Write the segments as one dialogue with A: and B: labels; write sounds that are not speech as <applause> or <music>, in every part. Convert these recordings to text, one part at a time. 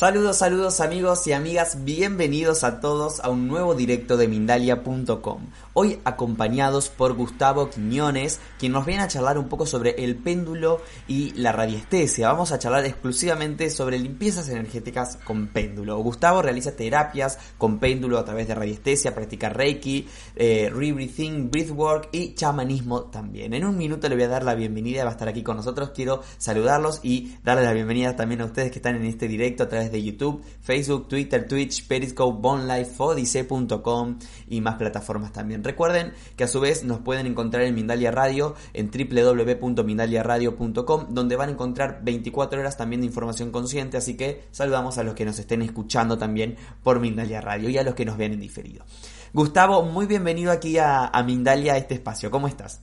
A: Saludos, saludos amigos y amigas, bienvenidos a todos a un nuevo directo de Mindalia.com. Hoy acompañados por Gustavo Quiñones, quien nos viene a charlar un poco sobre el péndulo y la radiestesia. Vamos a charlar exclusivamente sobre limpiezas energéticas con péndulo. Gustavo realiza terapias con péndulo a través de radiestesia, practica Reiki, eh, Rebreathing, Breathwork y chamanismo también. En un minuto le voy a dar la bienvenida, va a estar aquí con nosotros. Quiero saludarlos y darle la bienvenida también a ustedes que están en este directo a través de YouTube, Facebook, Twitter, Twitch, Periscope, BonLife, Odise.com y más plataformas también. Recuerden que a su vez nos pueden encontrar en Mindalia Radio en www.mindaliaradio.com donde van a encontrar 24 horas también de información consciente, así que saludamos a los que nos estén escuchando también por Mindalia Radio y a los que nos vean en diferido. Gustavo, muy bienvenido aquí a, a Mindalia, a este espacio. ¿Cómo estás?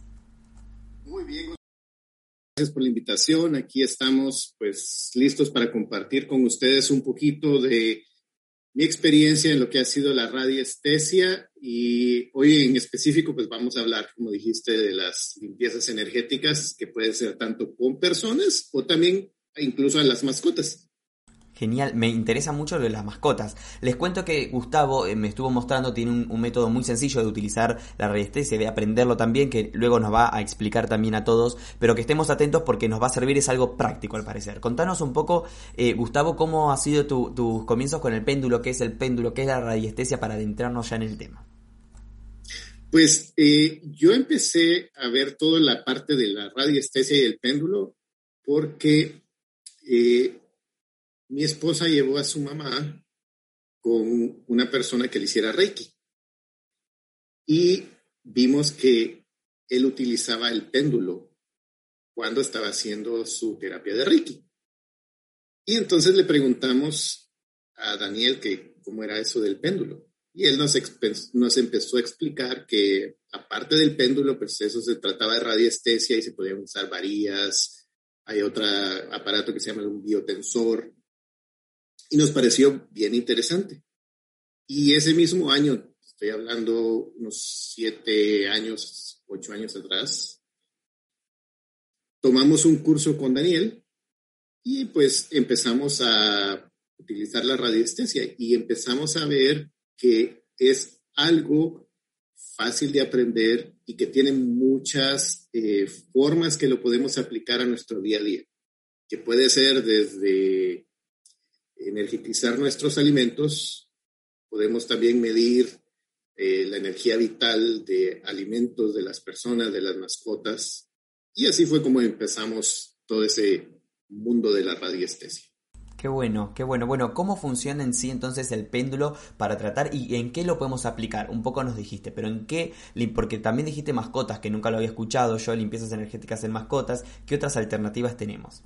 B: Muy bien, Gracias por la invitación. Aquí estamos pues listos para compartir con ustedes un poquito de mi experiencia en lo que ha sido la radiestesia y hoy en específico pues vamos a hablar, como dijiste, de las limpiezas energéticas que pueden ser tanto con personas o también incluso a las mascotas.
A: Genial, me interesa mucho lo de las mascotas. Les cuento que Gustavo eh, me estuvo mostrando, tiene un, método muy sencillo de utilizar la radiestesia, de aprenderlo también, que luego nos va a explicar también a todos, pero que estemos atentos porque nos va a servir, es algo práctico al parecer. Contanos un poco, eh, Gustavo, cómo ha sido tus comienzos con el péndulo, qué es el péndulo, qué es la radiestesia para adentrarnos ya en el tema.
B: Pues eh, yo empecé a ver toda la parte de la radiestesia y el péndulo porque mi esposa llevó a su mamá con una persona que le hiciera Reiki. Y vimos que él utilizaba el péndulo cuando estaba haciendo su terapia de Reiki. Y entonces le preguntamos a Daniel que cómo era eso del péndulo. Y él nos, nos empezó a explicar que aparte del péndulo, pues eso se trataba de radiestesia y se podían usar varillas. Hay otro aparato que se llama un biotensor y nos pareció bien interesante. Y ese mismo año, estoy hablando unos siete años, ocho años atrás, tomamos un curso con Daniel y pues empezamos a utilizar la radiestesia y empezamos a ver que es algo fácil de aprender y que tiene muchas eh, formas que lo podemos aplicar a nuestro día a día, que puede ser desde energetizar nuestros alimentos, podemos también medir eh, la energía vital de alimentos de las personas, de las mascotas. Y así fue como empezamos todo ese mundo de la radiestesia.
A: Qué bueno, qué bueno. Bueno, ¿cómo funciona en sí entonces el péndulo para tratar y en qué lo podemos aplicar? Un poco nos dijiste, pero en qué, porque también dijiste mascotas, que nunca lo había escuchado yo, limpiezas energéticas en mascotas, ¿qué otras alternativas tenemos?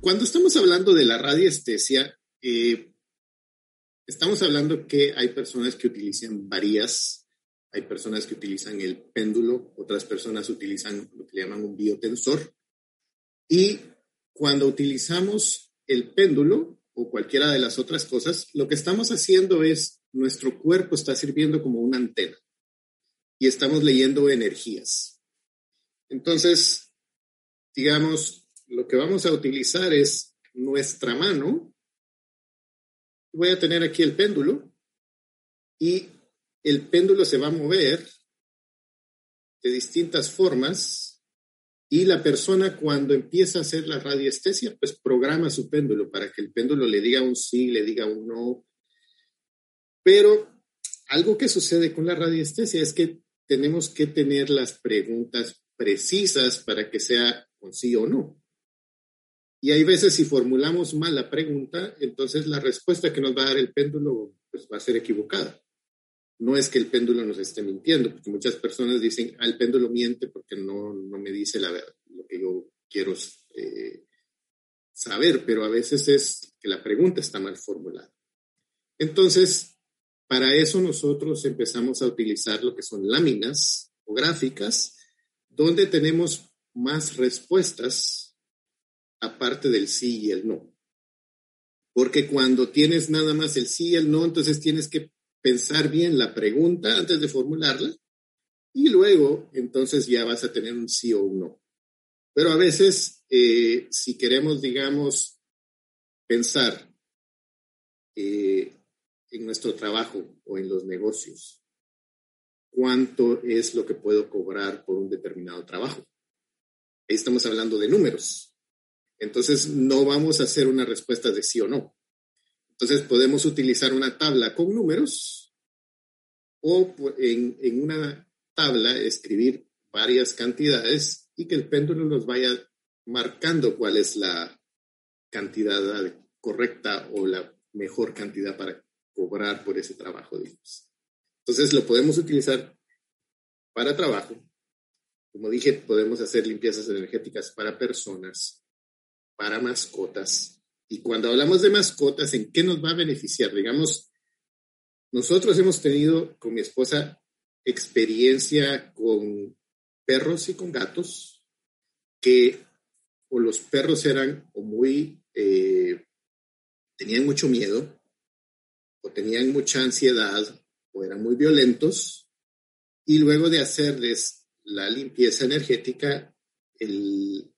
B: Cuando estamos hablando de la radiestesia, eh, estamos hablando que hay personas que utilizan varías, hay personas que utilizan el péndulo, otras personas utilizan lo que le llaman un biotensor. Y cuando utilizamos el péndulo o cualquiera de las otras cosas, lo que estamos haciendo es nuestro cuerpo está sirviendo como una antena y estamos leyendo energías. Entonces, digamos, lo que vamos a utilizar es nuestra mano. Voy a tener aquí el péndulo y el péndulo se va a mover de distintas formas y la persona cuando empieza a hacer la radiestesia, pues programa su péndulo para que el péndulo le diga un sí, le diga un no. Pero algo que sucede con la radiestesia es que tenemos que tener las preguntas precisas para que sea un sí o no. Y hay veces si formulamos mal la pregunta, entonces la respuesta que nos va a dar el péndulo pues, va a ser equivocada. No es que el péndulo nos esté mintiendo, porque muchas personas dicen, ah, el péndulo miente porque no, no me dice la verdad, lo que yo quiero eh, saber, pero a veces es que la pregunta está mal formulada. Entonces, para eso nosotros empezamos a utilizar lo que son láminas o gráficas, donde tenemos más respuestas aparte del sí y el no. Porque cuando tienes nada más el sí y el no, entonces tienes que pensar bien la pregunta antes de formularla y luego entonces ya vas a tener un sí o un no. Pero a veces, eh, si queremos, digamos, pensar eh, en nuestro trabajo o en los negocios, cuánto es lo que puedo cobrar por un determinado trabajo. Ahí estamos hablando de números. Entonces, no vamos a hacer una respuesta de sí o no. Entonces, podemos utilizar una tabla con números o en, en una tabla escribir varias cantidades y que el péndulo nos vaya marcando cuál es la cantidad correcta o la mejor cantidad para cobrar por ese trabajo, Entonces lo podemos utilizar para trabajo. Como dije, podemos hacer limpiezas energéticas para personas, para mascotas. Y cuando hablamos de mascotas, ¿en qué nos va a beneficiar? Digamos, nosotros hemos tenido con mi esposa experiencia con perros y con gatos que o los perros eran o muy, eh, tenían mucho miedo o tenían mucha ansiedad o eran muy violentos y luego de hacerles la limpieza energética, el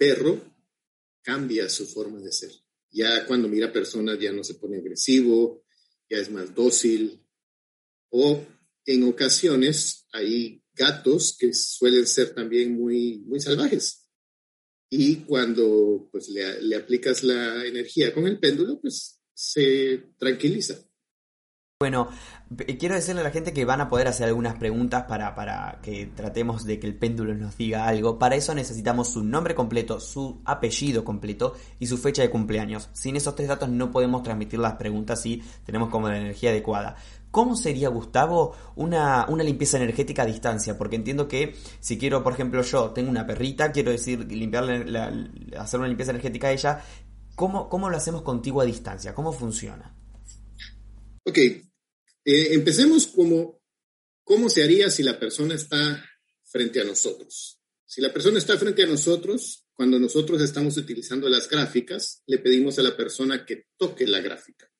B: perro cambia su forma de ser. Ya cuando mira personas ya no se pone agresivo, ya es más dócil o en ocasiones hay gatos que suelen ser también muy, muy salvajes. Y cuando pues, le, le aplicas la energía con el péndulo, pues se tranquiliza.
A: Bueno, quiero decirle a la gente que van a poder hacer algunas preguntas para, para, que tratemos de que el péndulo nos diga algo. Para eso necesitamos su nombre completo, su apellido completo y su fecha de cumpleaños. Sin esos tres datos no podemos transmitir las preguntas si tenemos como la energía adecuada. ¿Cómo sería, Gustavo, una, una, limpieza energética a distancia? Porque entiendo que si quiero, por ejemplo, yo tengo una perrita, quiero decir, limpiarle, hacer una limpieza energética a ella, ¿cómo, ¿cómo lo hacemos contigo a distancia? ¿Cómo funciona?
B: Ok, eh, empecemos como, ¿cómo se haría si la persona está frente a nosotros? Si la persona está frente a nosotros, cuando nosotros estamos utilizando las gráficas, le pedimos a la persona que toque la gráfica.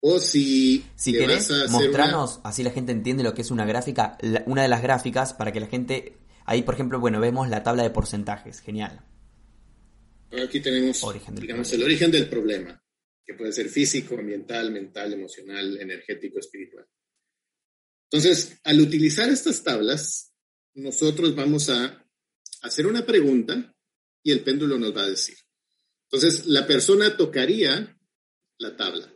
B: O si,
A: si querés mostrarnos, así la gente entiende lo que es una gráfica, una de las gráficas para que la gente, ahí por ejemplo, bueno, vemos la tabla de porcentajes, genial.
B: Aquí tenemos, digamos, el origen del problema, que puede ser físico, ambiental, mental, emocional, energético, espiritual. Entonces, al utilizar estas tablas, nosotros vamos a hacer una pregunta y el péndulo nos va a decir. Entonces, la persona tocaría la tabla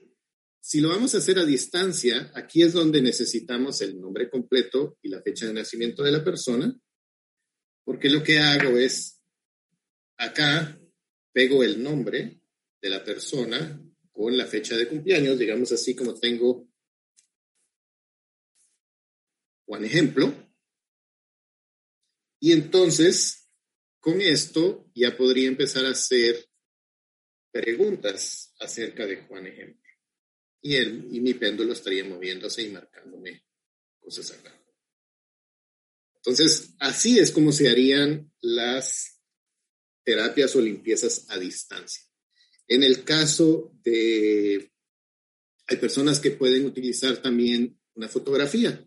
B: si lo vamos a hacer a distancia, aquí es donde necesitamos el nombre completo y la fecha de nacimiento de la persona, porque lo que hago es, acá pego el nombre de la persona con la fecha de cumpleaños, digamos así como tengo Juan ejemplo, y entonces con esto ya podría empezar a hacer preguntas acerca de Juan ejemplo y, y mi péndulo estaría moviéndose y marcándome cosas acá. Entonces, así es como se harían las terapias o limpiezas a distancia. En el caso de, hay personas que pueden utilizar también una fotografía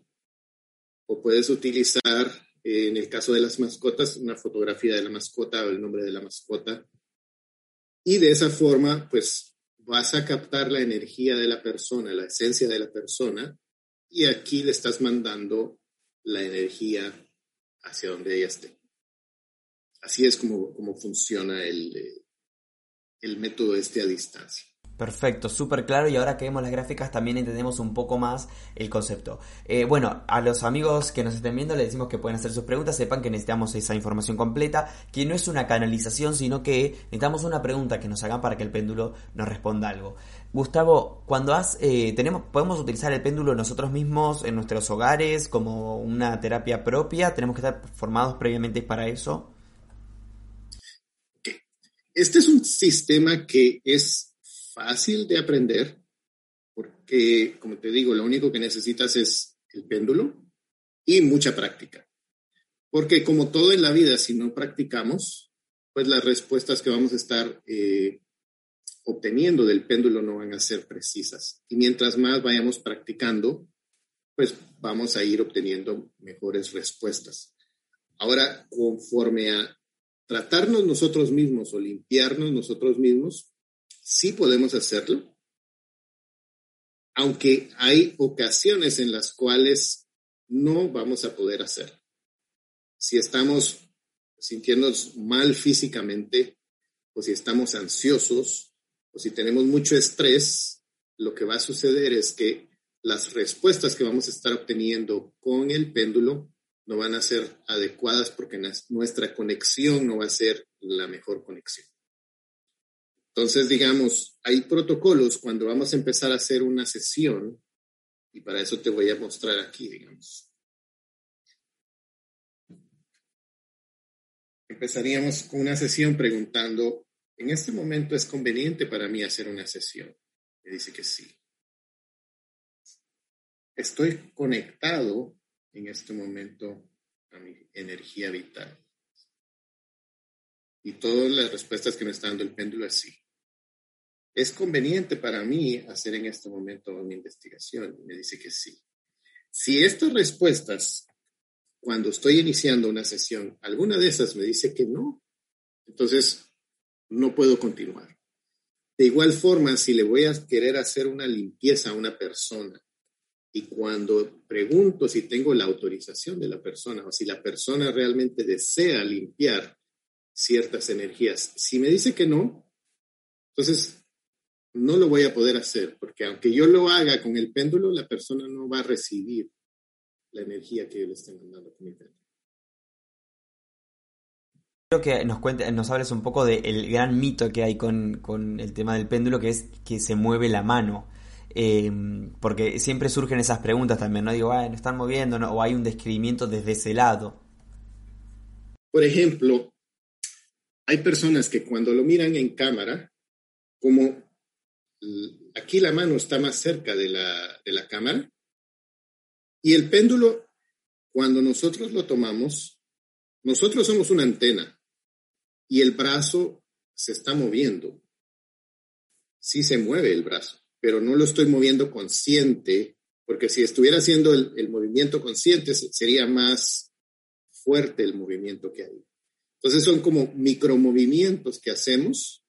B: o puedes utilizar, en el caso de las mascotas, una fotografía de la mascota o el nombre de la mascota. Y de esa forma, pues vas a captar la energía de la persona, la esencia de la persona, y aquí le estás mandando la energía hacia donde ella esté. Así es como, como funciona el, el método este a distancia.
A: Perfecto, súper claro y ahora que vemos las gráficas también entendemos un poco más el concepto. Eh, bueno, a los amigos que nos estén viendo les decimos que pueden hacer sus preguntas, sepan que necesitamos esa información completa, que no es una canalización, sino que necesitamos una pregunta que nos hagan para que el péndulo nos responda algo. Gustavo, cuando has, eh, tenemos, podemos utilizar el péndulo nosotros mismos en nuestros hogares como una terapia propia, tenemos que estar formados previamente para eso.
B: Este es un sistema que es fácil de aprender porque, como te digo, lo único que necesitas es el péndulo y mucha práctica. Porque como todo en la vida, si no practicamos, pues las respuestas que vamos a estar eh, obteniendo del péndulo no van a ser precisas. Y mientras más vayamos practicando, pues vamos a ir obteniendo mejores respuestas. Ahora, conforme a tratarnos nosotros mismos o limpiarnos nosotros mismos, sí podemos hacerlo, aunque hay ocasiones en las cuales no vamos a poder hacerlo. Si estamos sintiéndonos mal físicamente, o si estamos ansiosos, o si tenemos mucho estrés, lo que va a suceder es que las respuestas que vamos a estar obteniendo con el péndulo no van a ser adecuadas porque nuestra conexión no va a ser la mejor conexión. Entonces, digamos, hay protocolos cuando vamos a empezar a hacer una sesión, y para eso te voy a mostrar aquí, digamos. Empezaríamos con una sesión preguntando, ¿en este momento es conveniente para mí hacer una sesión? Me dice que sí. Estoy conectado en este momento a mi energía vital. Y todas las respuestas que me está dando el péndulo es sí. ¿Es conveniente para mí hacer en este momento una investigación? me dice que sí. Si estas respuestas, cuando estoy iniciando una sesión, alguna de esas me dice que no, entonces no puedo continuar. De igual forma, si le voy a querer hacer una limpieza a una persona y cuando pregunto si tengo la autorización de la persona o si la persona realmente desea limpiar ciertas energías, si me dice que no, entonces no lo voy a poder hacer, porque aunque yo lo haga con el péndulo, la persona no va a recibir la energía que yo le estoy mandando con mi péndulo.
A: Quiero que nos cuente, nos hables un poco del gran mito que hay con, el tema del péndulo, que es que se mueve la mano. Em, porque siempre surgen esas preguntas también, ¿no? Digo, bueno, están moviendo, o hay un describimiento desde ese lado.
B: Por ejemplo, hay personas que cuando lo miran en cámara, como aquí la mano está más cerca de la, de la cámara y el péndulo, cuando nosotros lo tomamos, nosotros somos una antena y el brazo se está moviendo. Sí se mueve el brazo, pero no lo estoy moviendo consciente, porque si estuviera haciendo el, movimiento consciente sería más fuerte el movimiento que hay. Entonces son como micromovimientos que hacemos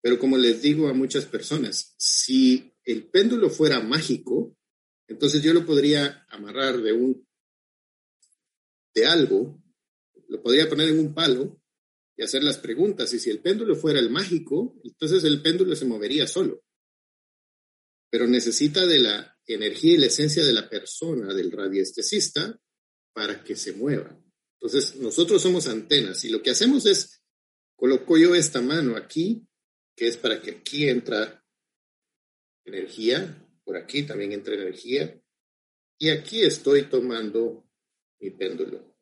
B: pero como les digo a muchas personas, si el péndulo fuera mágico, entonces yo lo podría amarrar de un de algo, lo podría poner en un palo y hacer las preguntas. Y si el péndulo fuera el mágico, entonces el péndulo se movería solo. Pero necesita de la energía y la esencia de la persona, del radiestesista, para que se mueva. Entonces, nosotros somos antenas y lo que hacemos es, coloco yo esta mano aquí que es para que aquí entra energía, por aquí también entra energía, y aquí estoy tomando mi péndulo.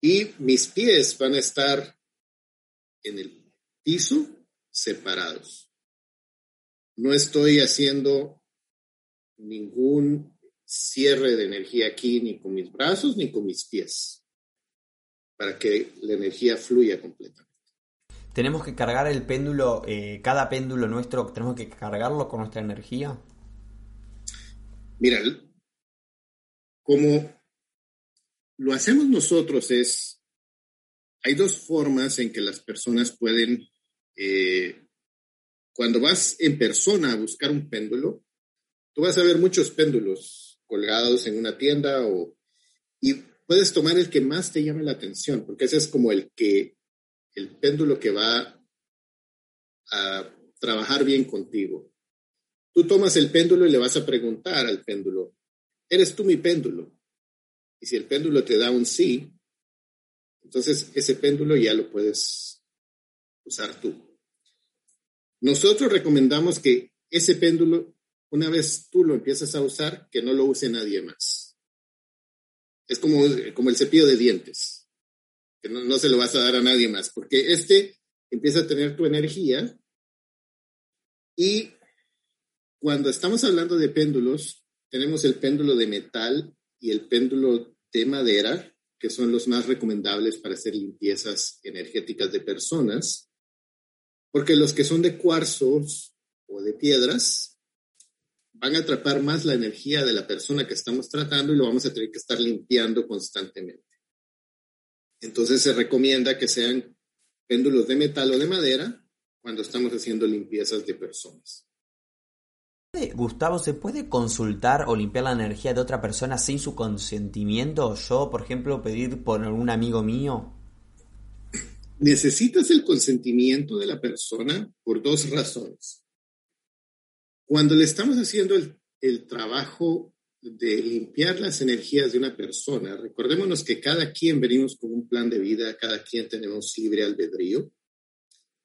B: Y mis pies van a estar en el piso separados. No estoy haciendo ningún cierre de energía aquí ni con mis brazos ni con mis pies para que la energía fluya completamente
A: tenemos que cargar el péndulo, eh, cada péndulo nuestro, tenemos que cargarlo con nuestra energía.
B: Mira, como lo hacemos nosotros es, hay dos formas en que las personas pueden, eh, cuando vas en persona a buscar un péndulo, tú vas a ver muchos péndulos colgados en una tienda o, y puedes tomar el que más te llame la atención, porque ese es como el que el péndulo que va a trabajar bien contigo. Tú tomas el péndulo y le vas a preguntar al péndulo, ¿eres tú mi péndulo? Y si el péndulo te da un sí, entonces ese péndulo ya lo puedes usar tú. Nosotros recomendamos que ese péndulo, una vez tú lo empiezas a usar, que no lo use nadie más. Es como, como el cepillo de dientes, que no, no se lo vas a dar a nadie más, porque este empieza a tener tu energía y cuando estamos hablando de péndulos, tenemos el péndulo de metal y el péndulo de madera, que son los más recomendables para hacer limpiezas energéticas de personas, porque los que son de cuarzos o de piedras van a atrapar más la energía de la persona que estamos tratando y lo vamos a tener que estar limpiando constantemente. Entonces se recomienda que sean péndulos de metal o de madera cuando estamos haciendo limpiezas de personas.
A: Gustavo, ¿se puede consultar o limpiar la energía de otra persona sin su consentimiento? Yo, por ejemplo, pedir por algún amigo mío.
B: Necesitas el consentimiento de la persona por dos razones. Cuando le estamos haciendo el, trabajo de limpiar las energías de una persona, recordémonos que cada quien venimos con un plan de vida, cada quien tenemos libre albedrío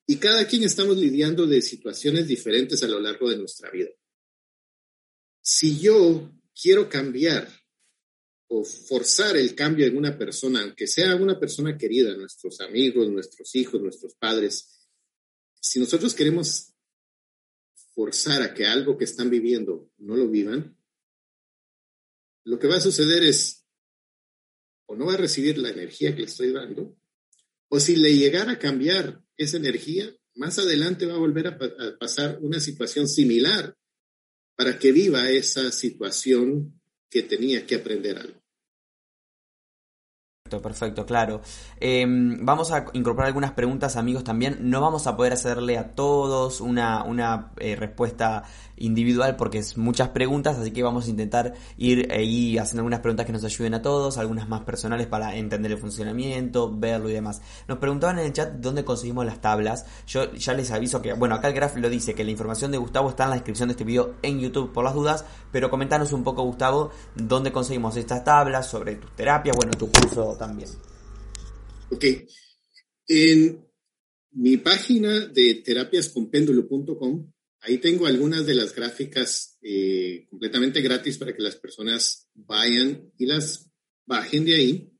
B: y cada quien estamos lidiando de situaciones diferentes a lo largo de nuestra vida. Si yo quiero cambiar o forzar el cambio en una persona, aunque sea una persona querida, nuestros amigos, nuestros hijos, nuestros padres, si nosotros queremos forzar a que algo que están viviendo no lo vivan, lo que va a suceder es, o no va a recibir la energía que le estoy dando, o si le llegara a cambiar esa energía, más adelante va a volver a, a pasar una situación similar para que viva esa situación que tenía que aprender algo.
A: Perfecto, claro. Em, vamos a incorporar algunas preguntas, amigos, también. No vamos a poder hacerle a todos una, una eh, respuesta individual porque es muchas preguntas, así que vamos a intentar ir ahí haciendo algunas preguntas que nos ayuden a todos, algunas más personales para entender el funcionamiento, verlo y demás. Nos preguntaban en el chat dónde conseguimos las tablas. Yo ya les aviso que, bueno, acá el graf lo dice, que la información de Gustavo está en la descripción de este video en YouTube por las dudas, pero comentanos un poco, Gustavo, dónde conseguimos estas tablas, sobre tus terapias, bueno, tu curso también.
B: Ok. En mi página de terapiasconpéndulo.com Ahí tengo algunas de las gráficas eh, completamente gratis para que las personas vayan y las bajen de ahí.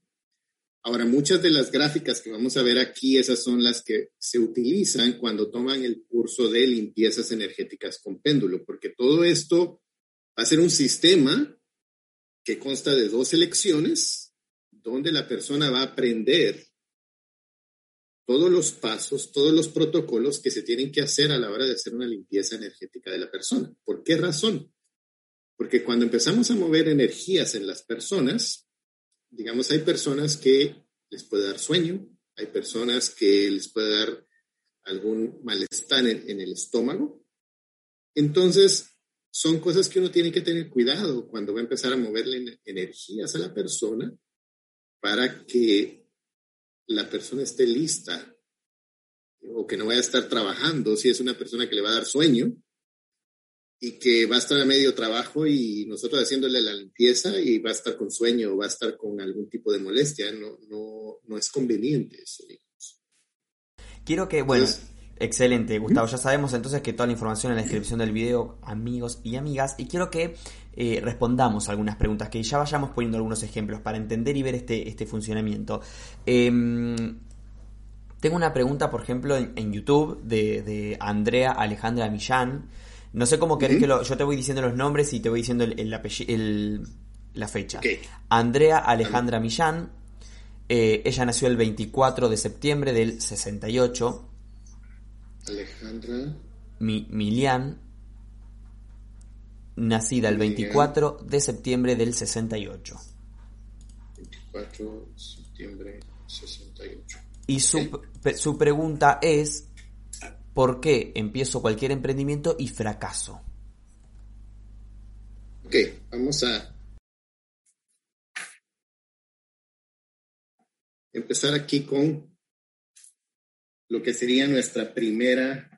B: Ahora, muchas de las gráficas que vamos a ver aquí, esas son las que se utilizan cuando toman el curso de limpiezas energéticas con péndulo, porque todo esto va a ser un sistema que consta de dos elecciones, donde la persona va a aprender todos los pasos, todos los protocolos que se tienen que hacer a la hora de hacer una limpieza energética de la persona. ¿Por qué razón? Porque cuando empezamos a mover energías en las personas, digamos, hay personas que les puede dar sueño, hay personas que les puede dar algún malestar en, el estómago. Entonces, son cosas que uno tiene que tener cuidado cuando va a empezar a moverle energías a la persona para que la persona esté lista o que no vaya a estar trabajando si es una persona que le va a dar sueño y que va a estar a medio trabajo y nosotros haciéndole la limpieza y va a estar con sueño o va a estar con algún tipo de molestia. No, no, no es conveniente eso, digamos.
A: Quiero que, bueno, excelente, Gustavo. Ya sabemos entonces que toda la información en la descripción del video, amigos y amigas. Y quiero que eh, respondamos algunas preguntas, que ya vayamos poniendo algunos ejemplos para entender y ver este, este funcionamiento. Em, tengo una pregunta, por ejemplo, en, YouTube de, Andrea Alejandra Millán. No sé cómo querés que lo... Yo te voy diciendo los nombres y te voy diciendo el, la fecha. Andrea Alejandra Millán. Eh, ella nació el 24 de septiembre del 68.
B: Alejandra.
A: Mi, Milian nacida el 24 de septiembre del 68.
B: 24 de septiembre 68.
A: Y su, su pregunta es, ¿por qué empiezo cualquier emprendimiento y fracaso?
B: Ok, vamos a empezar aquí con lo que sería nuestra primera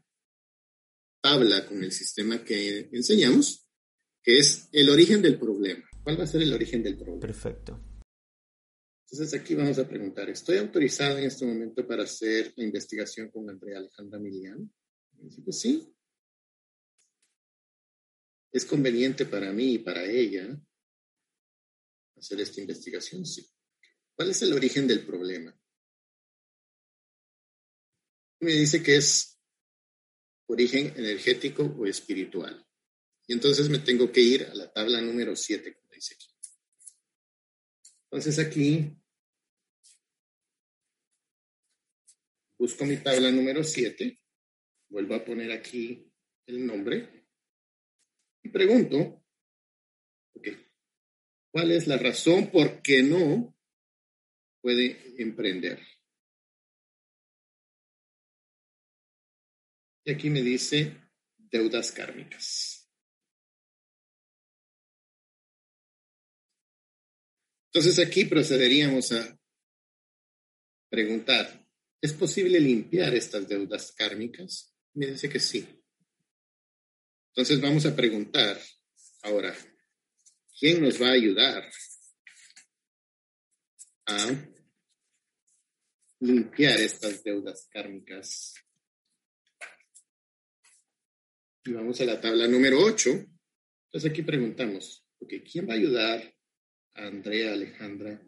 B: tabla con el sistema que enseñamos, que es el origen del problema. ¿Cuál va a ser el origen del problema?
A: Perfecto.
B: Entonces aquí vamos a preguntar, ¿estoy autorizado en este momento para hacer la investigación con Andrea Alejandra Milian? Pues sí. ¿Es conveniente para mí y para ella hacer esta investigación? Sí. ¿Cuál es el origen del problema? Me dice que es origen energético o espiritual. Y entonces me tengo que ir a la tabla número 7, como dice aquí. Entonces aquí busco mi tabla número 7, vuelvo a poner aquí el nombre y pregunto, ¿cuál es la razón por qué no puede emprender? Y aquí me dice deudas kármicas. Entonces aquí procederíamos a preguntar, ¿es posible limpiar estas deudas kármicas? Me dice que sí. Entonces vamos a preguntar ahora, ¿quién nos va a ayudar a limpiar estas deudas kármicas? Y vamos a la tabla número 8. Entonces aquí preguntamos, ¿quién va a ayudar Andrea, Alejandra,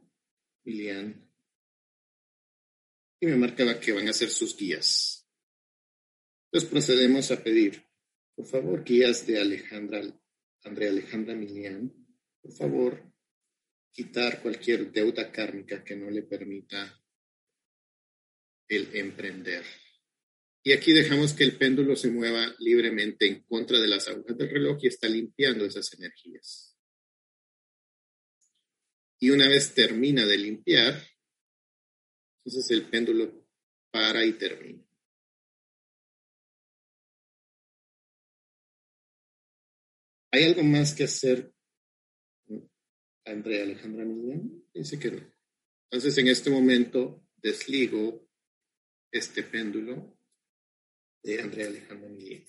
B: Lilian. Y me marcaba que van a ser sus guías. Entonces procedemos a pedir, por favor, guías de Alejandra, Andrea, Alejandra, Milian, por favor, quitar cualquier deuda kármica que no le permita el emprender. Y aquí dejamos que el péndulo se mueva libremente en contra de las agujas del reloj y está limpiando esas energías y una vez termina de limpiar, entonces el péndulo para y termina. ¿Hay algo más que hacer, Andrea Alejandra Millán? Dice que no. Entonces en este momento desligo este péndulo de Andrea Alejandra Millán.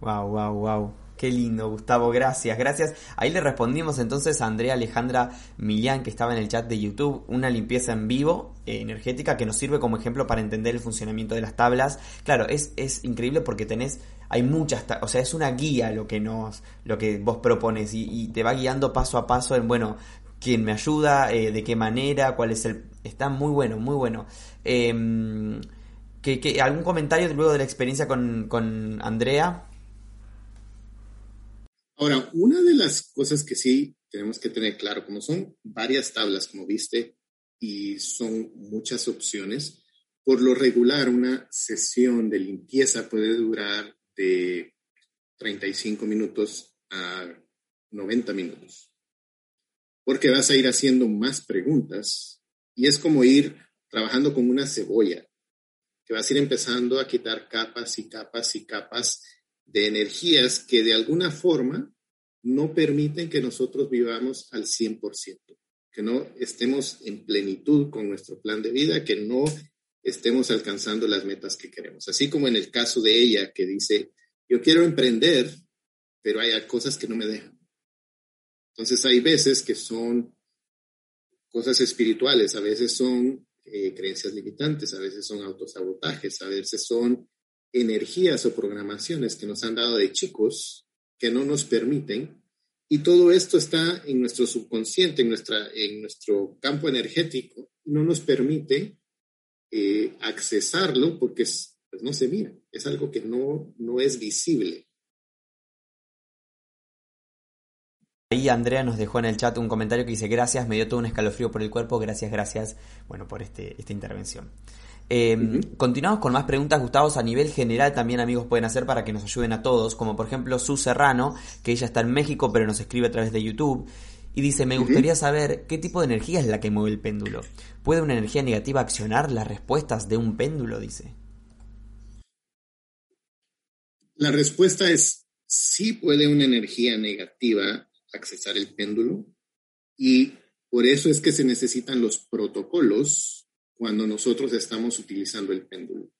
A: Wow, wow, wow. Qué lindo, Gustavo, gracias, gracias. Ahí le respondimos entonces a Andrea Alejandra Millán, que estaba en el chat de YouTube, una limpieza en vivo eh, energética que nos sirve como ejemplo para entender el funcionamiento de las tablas. Claro, es, es increíble porque tenés, hay muchas, o sea, es una guía lo que nos, lo que vos propones y, te va guiando paso a paso en, bueno, quién me ayuda, eh, de qué manera, cuál es el... Está muy bueno, muy bueno. Em, que, ¿Algún comentario luego de la experiencia con, con Andrea?
B: Ahora, una de las cosas que sí tenemos que tener claro, como son varias tablas, como viste, y son muchas opciones, por lo regular una sesión de limpieza puede durar de 35 minutos a 90 minutos, porque vas a ir haciendo más preguntas y es como ir trabajando con una cebolla, que vas a ir empezando a quitar capas y capas y capas de energías que de alguna forma no permiten que nosotros vivamos al 100%, que no estemos en plenitud con nuestro plan de vida, que no estemos alcanzando las metas que queremos. Así como en el caso de ella que dice, yo quiero emprender, pero hay cosas que no me dejan. Entonces hay veces que son cosas espirituales, a veces son eh, creencias limitantes, a veces son autosabotajes, a veces son energías o programaciones que nos han dado de chicos que no nos permiten. Y todo esto está en nuestro subconsciente, en, nuestra, en nuestro campo energético, no nos permite eh, accesarlo porque pues, no se mira, es algo que no, no es visible.
A: Ahí Andrea nos dejó en el chat un comentario que dice gracias, me dio todo un escalofrío por el cuerpo, gracias, gracias, bueno, por este, esta intervención. Em, continuamos con más preguntas, Gustavo, a nivel general también amigos pueden hacer para que nos ayuden a todos, como por ejemplo Su Serrano, que ella está en México pero nos escribe a través de YouTube. Y dice, me gustaría saber qué tipo de energía es la que mueve el péndulo. ¿Puede una energía negativa accionar las respuestas de un péndulo? Dice.
B: La respuesta es sí puede una energía negativa accesar el péndulo y por eso es que se necesitan los protocolos cuando nosotros estamos utilizando el péndulo.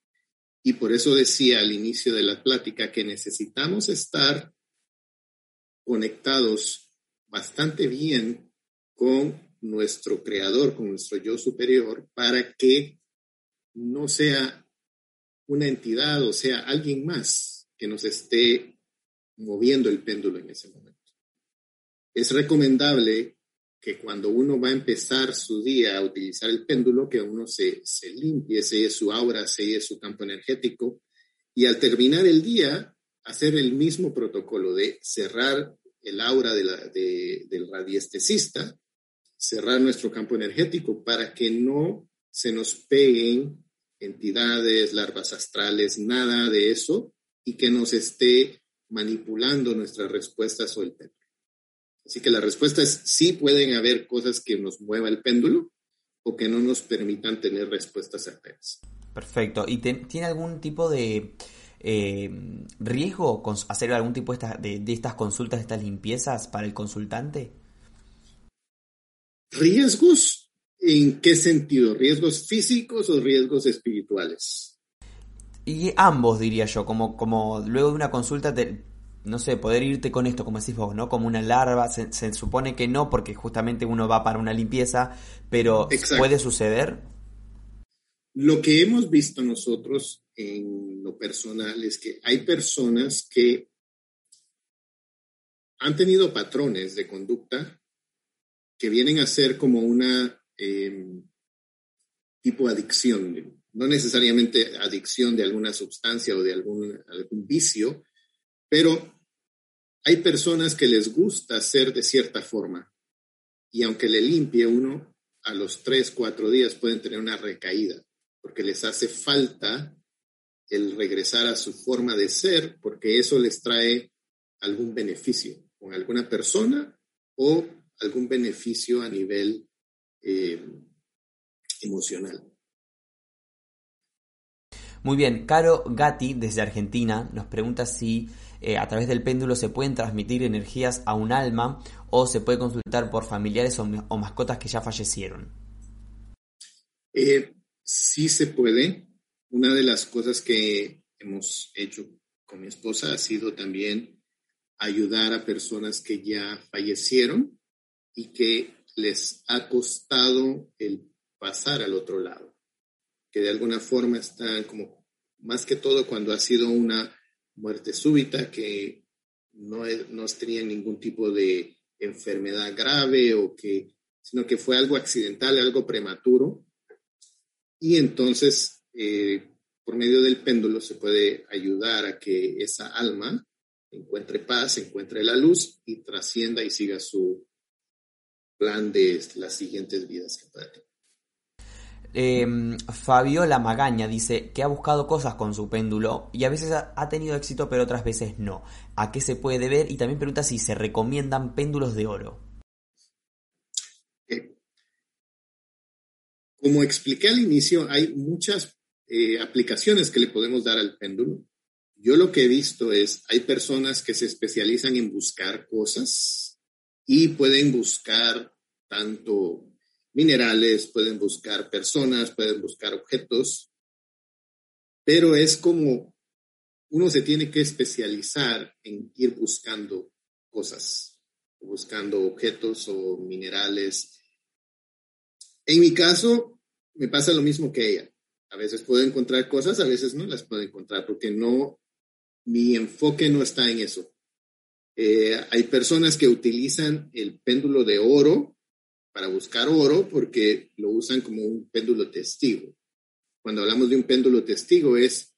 B: Y por eso decía al inicio de la plática que necesitamos estar conectados bastante bien con nuestro creador, con nuestro yo superior, para que no sea una entidad o sea alguien más que nos esté moviendo el péndulo en ese momento. Es recomendable que cuando uno va a empezar su día a utilizar el péndulo, que uno se, se limpie, selle su aura, selle su campo energético, y al terminar el día, hacer el mismo protocolo de cerrar el aura de la, del radiestesista, cerrar nuestro campo energético para que no se nos peguen entidades, larvas astrales, nada de eso, y que nos esté manipulando nuestras respuestas o el péndulo. Así que la respuesta es sí pueden haber cosas que nos mueva el péndulo o que no nos permitan tener respuestas certeras.
A: Perfecto. ¿Y tiene algún tipo de eh, riesgo hacer algún tipo de, de, estas consultas, de estas limpiezas para el consultante?
B: ¿Riesgos? ¿En qué sentido? ¿Riesgos físicos o riesgos espirituales?
A: Y ambos, diría yo, como, como luego de una consulta te, no sé, poder irte con esto, como decís vos, ¿no? Como una larva, se, supone que no, porque justamente uno va para una limpieza, pero ¿puede suceder?
B: Lo que hemos visto nosotros en lo personal es que hay personas que han tenido patrones de conducta que vienen a ser como una em, tipo adicción, no necesariamente adicción de alguna sustancia o de algún, algún vicio, pero hay personas que les gusta ser de cierta forma y aunque le limpie uno, a los tres, cuatro días pueden tener una recaída porque les hace falta el regresar a su forma de ser porque eso les trae algún beneficio con alguna persona o algún beneficio a nivel eh, emocional.
A: Muy bien, Caro Gatti desde Argentina nos pregunta si eh, a través del péndulo se pueden transmitir energías a un alma o se puede consultar por familiares o, mascotas que ya fallecieron.
B: Eh, sí se puede. Una de las cosas que hemos hecho con mi esposa ha sido también ayudar a personas que ya fallecieron y que les ha costado el pasar al otro lado, que de alguna forma están como, más que todo cuando ha sido una muerte súbita, que no, no tenía ningún tipo de enfermedad grave o que, sino que fue algo accidental, algo prematuro. Y entonces, eh, por medio del péndulo se puede ayudar a que esa alma encuentre paz, encuentre la luz y trascienda y siga su plan de las siguientes vidas que pueda tener.
A: Eh, Fabiola Magaña dice que ha buscado cosas con su péndulo y a veces ha tenido éxito pero otras veces no. ¿A qué se puede deber? Y también pregunta si se recomiendan péndulos de oro.
B: Eh, como expliqué al inicio, hay muchas eh, aplicaciones que le podemos dar al péndulo. Yo lo que he visto es, hay personas que se especializan en buscar cosas y pueden buscar tanto minerales, pueden buscar personas, pueden buscar objetos, pero es como uno se tiene que especializar en ir buscando cosas, buscando objetos o minerales. En mi caso, me pasa lo mismo que ella. A veces puedo encontrar cosas, a veces no las puedo encontrar, porque no, mi enfoque no está en eso. Eh, hay personas que utilizan el péndulo de oro para buscar oro porque lo usan como un péndulo testigo. Cuando hablamos de un péndulo testigo es,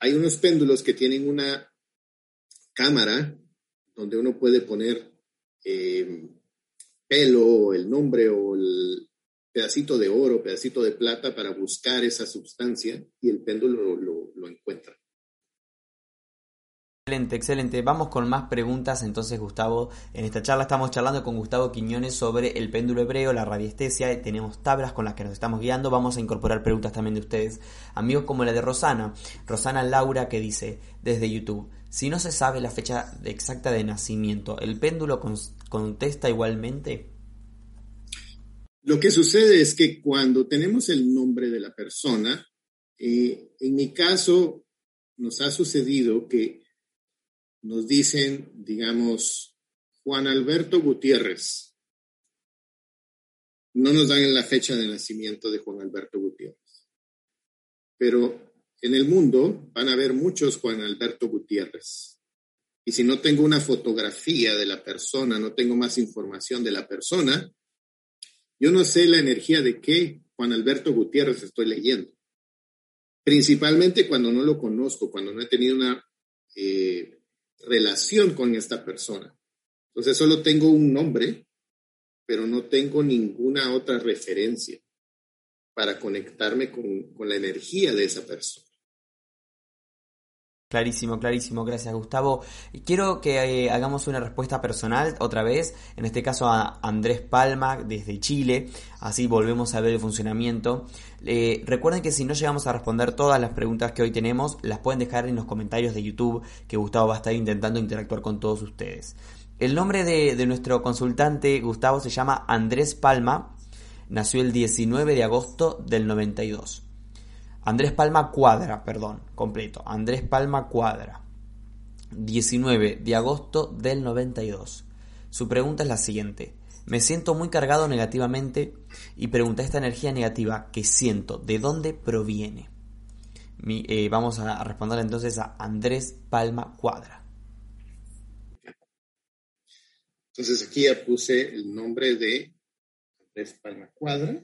B: hay unos péndulos que tienen una cámara donde uno puede poner eh, pelo, el nombre o el pedacito de oro, pedacito de plata para buscar esa sustancia y el péndulo lo encuentra.
A: Excelente, excelente. Vamos con más preguntas entonces, Gustavo. En esta charla estamos charlando con Gustavo Quiñones sobre el péndulo hebreo, la radiestesia. Tenemos tablas con las que nos estamos guiando. Vamos a incorporar preguntas también de ustedes. Amigos como la de Rosana. Rosana Laura que dice desde YouTube. Si no se sabe la fecha exacta de nacimiento, ¿el péndulo contesta igualmente?
B: Lo que sucede es que cuando tenemos el nombre de la persona, Eh, en mi caso, nos ha sucedido que nos dicen, digamos, Juan Alberto Gutiérrez. No nos dan la fecha de nacimiento de Juan Alberto Gutiérrez. Pero en el mundo van a haber muchos Juan Alberto Gutiérrez. Y si no tengo una fotografía de la persona, no tengo más información de la persona, yo no sé la energía de qué Juan Alberto Gutiérrez estoy leyendo. Principalmente cuando no lo conozco, cuando no he tenido una eh, relación con esta persona. Entonces solo tengo un nombre, pero no tengo ninguna otra referencia para conectarme con, con la energía de esa persona.
A: Clarísimo, clarísimo, gracias Gustavo. Quiero que eh, hagamos una respuesta personal otra vez, en este caso a Andrés Palma desde Chile, así volvemos a ver el funcionamiento. Eh, recuerden que si no llegamos a responder todas las preguntas que hoy tenemos, las pueden dejar en los comentarios de YouTube, que Gustavo va a estar intentando interactuar con todos ustedes. El nombre de, de nuestro consultante Gustavo se llama Andrés Palma, nació el 19 de agosto del 92. Andrés Palma Cuadra, perdón, completo. Andrés Palma Cuadra. 19 de agosto del 92. Su pregunta es la siguiente. Me siento muy cargado negativamente y pregunta esta energía negativa que siento, ¿de dónde proviene? Eh, vamos a responder entonces a Andrés Palma Cuadra.
B: Entonces aquí ya puse el nombre de Andrés Palma Cuadra.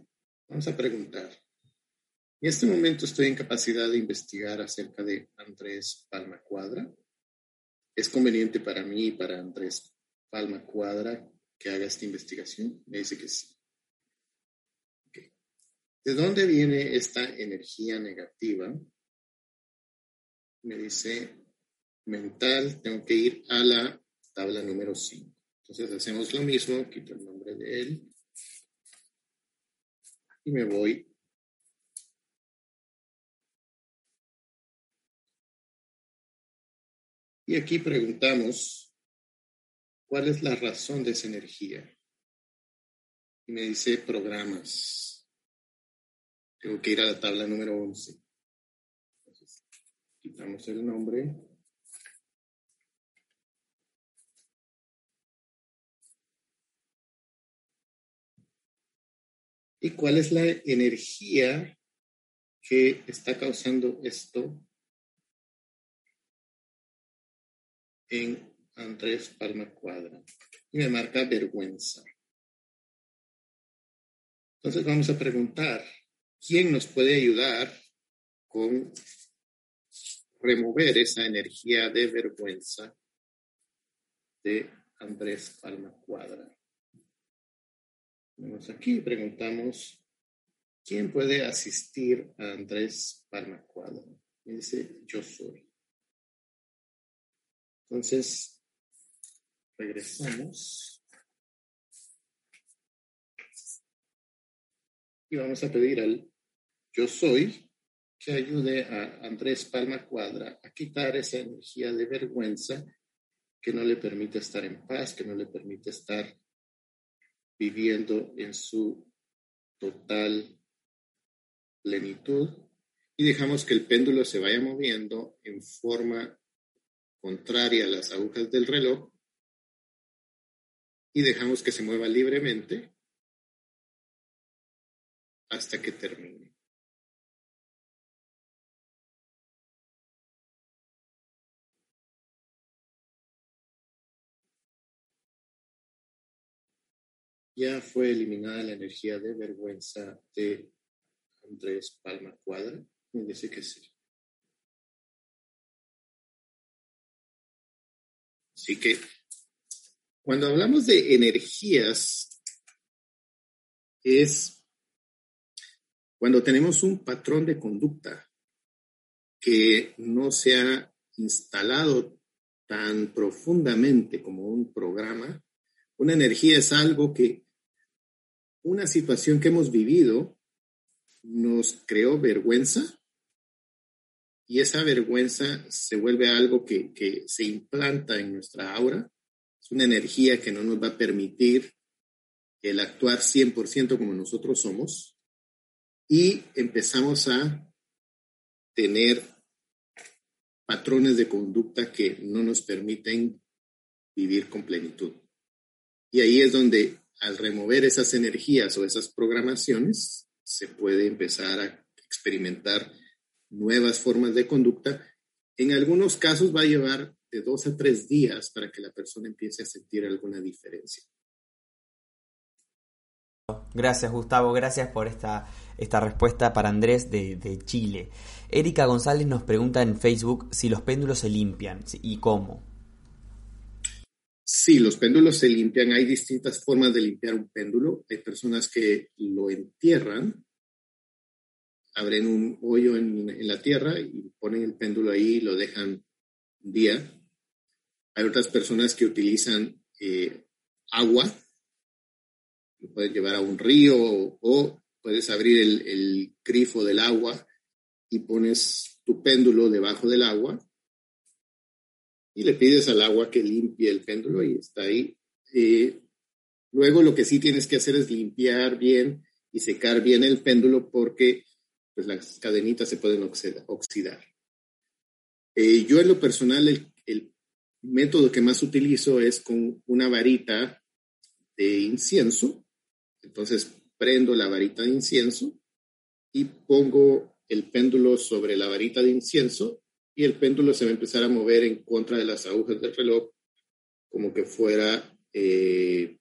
B: Vamos a preguntar, en este momento estoy en capacidad de investigar acerca de Andrés Palma Cuadra. ¿Es conveniente para mí y para Andrés Palma Cuadra que haga esta investigación? Me dice que sí. ¿De dónde viene esta energía negativa? Me dice mental, tengo que ir a la tabla número 5. Entonces hacemos lo mismo, quito el nombre de él y me voy Y aquí preguntamos, ¿cuál es la razón de esa energía? Y me dice programas. Tengo que ir a la tabla número 11. Entonces, quitamos el nombre. ¿Y cuál es la energía que está causando esto en Andrés Palma Cuadra y me marca vergüenza. Entonces vamos a preguntar, ¿quién nos puede ayudar con remover esa energía de vergüenza de Andrés Palma Cuadra? Vamos aquí y preguntamos, ¿quién puede asistir a Andrés Palma Cuadra? Me dice, yo soy. Entonces, regresamos. Y vamos a pedir al yo soy que ayude a Andrés Palma Cuadra a quitar esa energía de vergüenza que no le permite estar en paz, que no le permite estar viviendo en su total plenitud y dejamos que el péndulo se vaya moviendo en forma contraria a las agujas del reloj y dejamos que se mueva libremente hasta que termine. Ya fue eliminada la energía de vergüenza de Andrés Palma Cuadra. Me dice que sí. Así que cuando hablamos de energías, es cuando tenemos un patrón de conducta que no se ha instalado tan profundamente como un programa, una energía es algo que una situación que hemos vivido nos creó vergüenza y esa vergüenza se vuelve algo que, que se implanta en nuestra aura. Es una energía que no nos va a permitir el actuar 100% como nosotros somos y empezamos a tener patrones de conducta que no nos permiten vivir con plenitud. Y ahí es donde al remover esas energías o esas programaciones, se puede empezar a experimentar nuevas formas de conducta. En algunos casos va a llevar de dos a tres días para que la persona empiece a sentir alguna diferencia.
A: Gracias Gustavo, gracias por esta, esta respuesta para Andrés de, de, Chile. Erika González nos pregunta en Facebook si los péndulos se limpian y cómo.
B: Sí, los péndulos se limpian. Hay distintas formas de limpiar un péndulo. Hay personas que lo entierran, abren un hoyo en, la tierra y ponen el péndulo ahí y lo dejan día. Hay otras personas que utilizan eh, agua, lo pueden llevar a un río o, puedes abrir el, el grifo del agua y pones tu péndulo debajo del agua y le pides al agua que limpie el péndulo y está ahí. Eh, luego lo que sí tienes que hacer es limpiar bien y secar bien el péndulo porque pues, las cadenitas se pueden oxidar. Eh, yo en lo personal el, el método que más utilizo es con una varita de incienso. Entonces prendo la varita de incienso y pongo el péndulo sobre la varita de incienso y el péndulo se va a empezar a mover en contra de las agujas del reloj, como que fuera eh,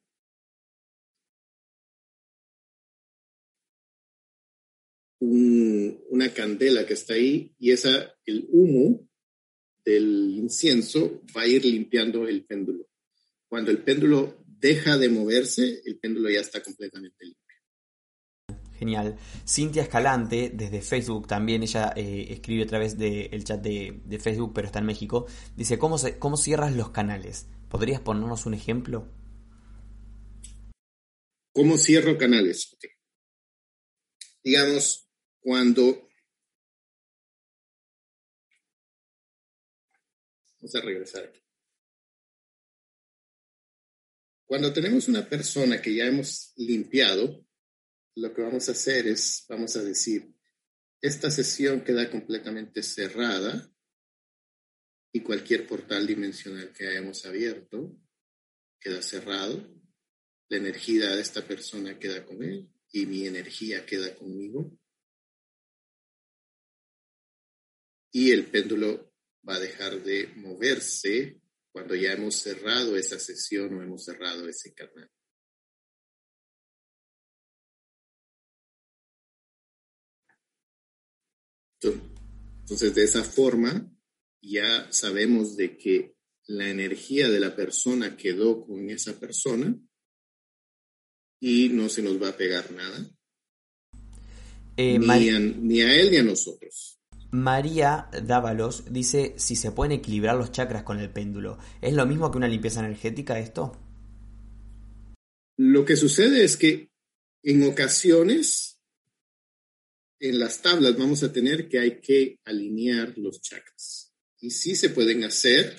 B: una candela que está ahí y esa, el humo del incienso va a ir limpiando el péndulo. Cuando el péndulo deja de moverse, el péndulo ya está completamente limpio.
A: Genial. Cintia Escalante, desde Facebook también, ella eh, escribe a través del chat de, Facebook, pero está en México. Dice, ¿cómo, ¿cómo cierras los canales? ¿Podrías ponernos un ejemplo?
B: ¿Cómo cierro canales? Digamos, cuando... Vamos a regresar aquí. Cuando tenemos una persona que ya hemos limpiado, lo que vamos a hacer es, vamos a decir, esta sesión queda completamente cerrada y cualquier portal dimensional que hayamos abierto queda cerrado. La energía de esta persona queda con él y mi energía queda conmigo. Y el péndulo va a dejar de moverse cuando ya hemos cerrado esa sesión o hemos cerrado ese canal. Entonces, de esa forma, ya sabemos de que la energía de la persona quedó con esa persona y no se nos va a pegar nada. Eh, ni, a, ni, a, él ni a nosotros.
A: María Dávalos dice si se pueden equilibrar los chakras con el péndulo. ¿Es lo mismo que una limpieza energética esto?
B: Lo que sucede es que en ocasiones en las tablas vamos a tener que hay que alinear los chakras. Y sí se pueden hacer.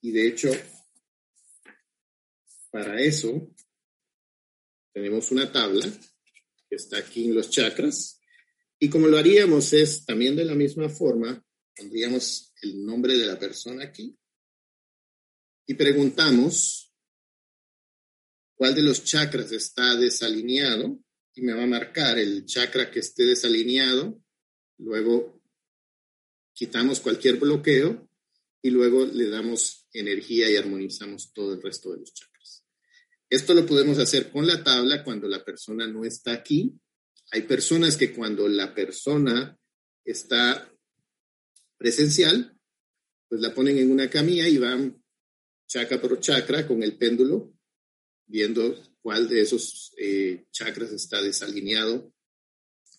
B: Y de hecho, para eso tenemos una tabla que está aquí en los chakras. Y como lo haríamos es también de la misma forma, pondríamos el nombre de la persona aquí y preguntamos cuál de los chakras está desalineado y me va a marcar el chakra que esté desalineado. Luego quitamos cualquier bloqueo y luego le damos energía y armonizamos todo el resto de los chakras. Esto lo podemos hacer con la tabla cuando la persona no está aquí. Hay personas que cuando la persona está presencial, pues la ponen en una camilla y van chakra por chakra con el péndulo, viendo cuál de esos eh, chakras está desalineado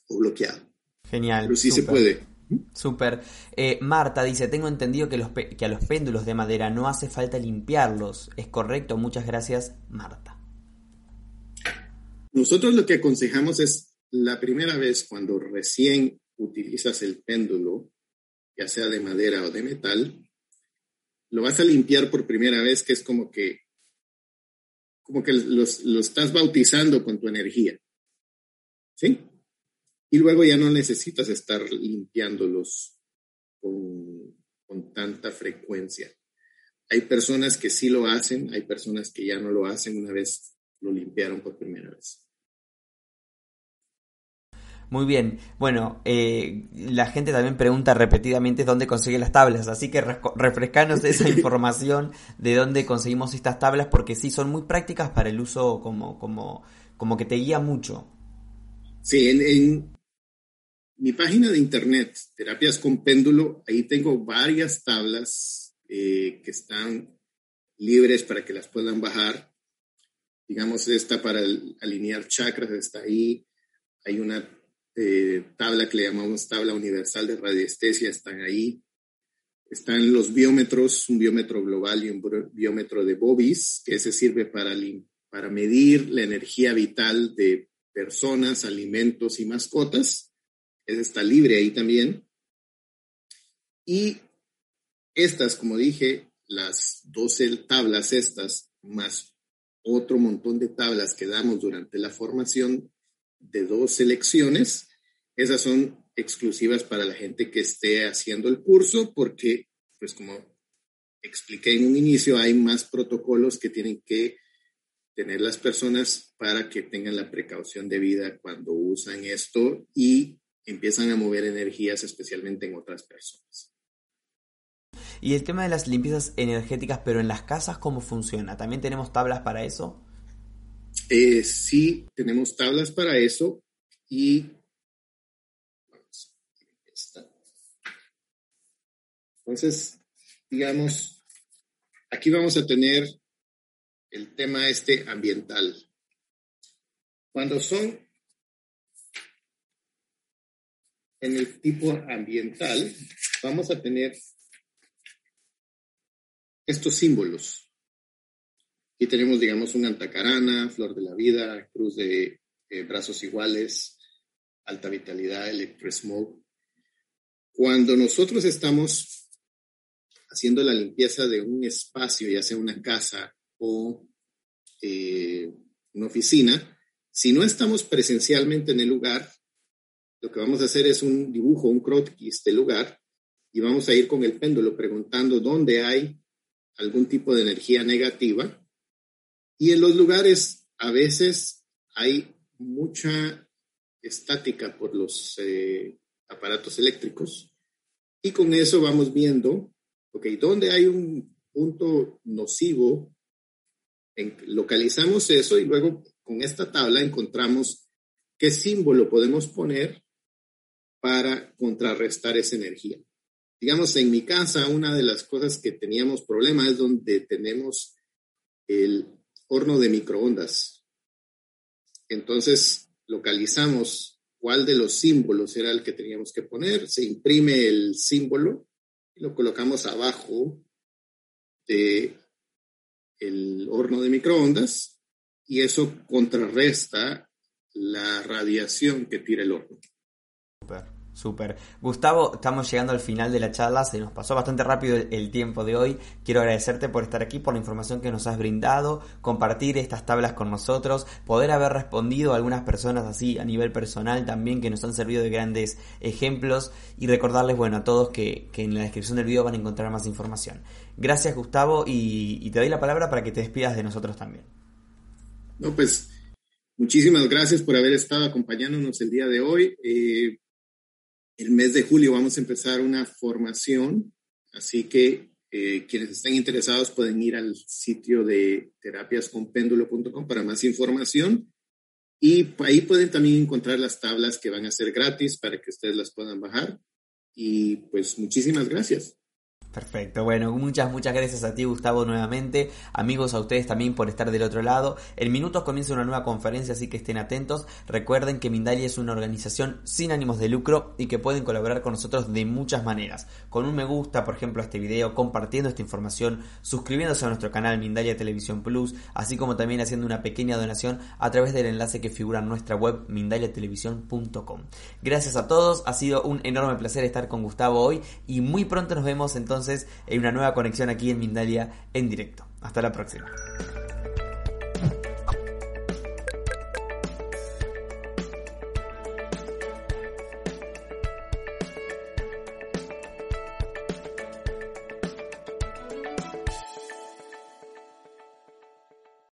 B: o bloqueado.
A: Genial.
B: Pero sí se puede.
A: Súper. Eh, Marta dice, tengo entendido que, los que a los péndulos de madera no hace falta limpiarlos. ¿Es correcto? Muchas gracias, Marta.
B: Nosotros lo que aconsejamos es la primera vez cuando recién utilizas el péndulo, ya sea de madera o de metal, lo vas a limpiar por primera vez, que es como que como que lo estás bautizando con tu energía. ¿Sí? y luego ya no necesitas estar limpiándolos con, con tanta frecuencia. Hay personas que sí lo hacen, hay personas que ya no lo hacen una vez lo limpiaron por primera vez.
A: Muy bien. Bueno, eh, la gente también pregunta repetidamente dónde consigue las tablas, así que refrescanos esa <laughs> información de dónde conseguimos estas tablas, porque sí, son muy prácticas para el uso como, como, como que te guía mucho.
B: Sí, en, mi página de internet, Terapias con Péndulo, ahí tengo varias tablas eh, que están libres para que las puedan bajar. Digamos, esta para alinear chakras está ahí. Hay una eh, tabla que le llamamos tabla universal de radiestesia, están ahí. Están los biómetros, un biómetro global y un biómetro de Bobis, que ese sirve para, para medir la energía vital de personas, alimentos y mascotas está libre ahí también. Y estas, como dije, las 12 tablas estas, más otro montón de tablas que damos durante la formación de dos selecciones, esas son exclusivas para la gente que esté haciendo el curso, porque, pues como expliqué en un inicio, hay más protocolos que tienen que tener las personas para que tengan la precaución de vida cuando usan esto y empiezan a mover energías especialmente en otras personas.
A: Y el tema de las limpiezas energéticas, pero en las casas, ¿cómo funciona? ¿También tenemos tablas para eso?
B: Eh, sí, tenemos tablas para eso y Entonces, digamos, aquí vamos a tener el tema este ambiental. Cuando son en el tipo ambiental, vamos a tener estos símbolos. Aquí tenemos, digamos, un antacarana, flor de la vida, cruz de eh, brazos iguales, alta vitalidad, electrosmog. Cuando nosotros estamos haciendo la limpieza de un espacio, ya sea una casa o eh, una oficina, si no estamos presencialmente en el lugar, lo que vamos a hacer es un dibujo, un croquis del lugar y vamos a ir con el péndulo preguntando dónde hay algún tipo de energía negativa. Y en los lugares a veces hay mucha estática por los eh, aparatos eléctricos y con eso vamos viendo, ok, dónde hay un punto nocivo, localizamos eso y luego con esta tabla encontramos qué símbolo podemos poner para contrarrestar esa energía. Digamos, en mi casa, una de las cosas que teníamos problema es donde tenemos el horno de microondas. Entonces, localizamos cuál de los símbolos era el que teníamos que poner, se imprime el símbolo lo colocamos abajo de el horno de microondas y eso contrarresta la radiación que tira el horno.
A: Súper. Gustavo, estamos llegando al final de la charla, se nos pasó bastante rápido el, tiempo de hoy. Quiero agradecerte por estar aquí, por la información que nos has brindado, compartir estas tablas con nosotros, poder haber respondido a algunas personas así a nivel personal también que nos han servido de grandes ejemplos y recordarles, bueno, a todos que, en la descripción del video van a encontrar más información. Gracias Gustavo y, te doy la palabra para que te despidas de nosotros también.
B: No, pues muchísimas gracias por haber estado acompañándonos el día de hoy. Eh, el mes de julio vamos a empezar una formación, así que eh, quienes estén interesados pueden ir al sitio de terapiasconpéndulo.com para más información y ahí pueden también encontrar las tablas que van a ser gratis para que ustedes las puedan bajar. Y pues muchísimas gracias.
A: Perfecto, bueno, muchas, muchas gracias a ti Gustavo nuevamente, amigos a ustedes también por estar del otro lado. En minutos comienza una nueva conferencia, así que estén atentos. Recuerden que Mindalia es una organización sin ánimos de lucro y que pueden colaborar con nosotros de muchas maneras. Con un me gusta, por ejemplo, a este video, compartiendo esta información, suscribiéndose a nuestro canal Mindalia Televisión Plus, así como también haciendo una pequeña donación a través del enlace que figura en nuestra web mindaliatelevisión.com. Gracias a todos, ha sido un enorme placer estar con Gustavo hoy y muy pronto nos vemos entonces entonces en una nueva conexión aquí en Mindalia en directo. Hasta la próxima.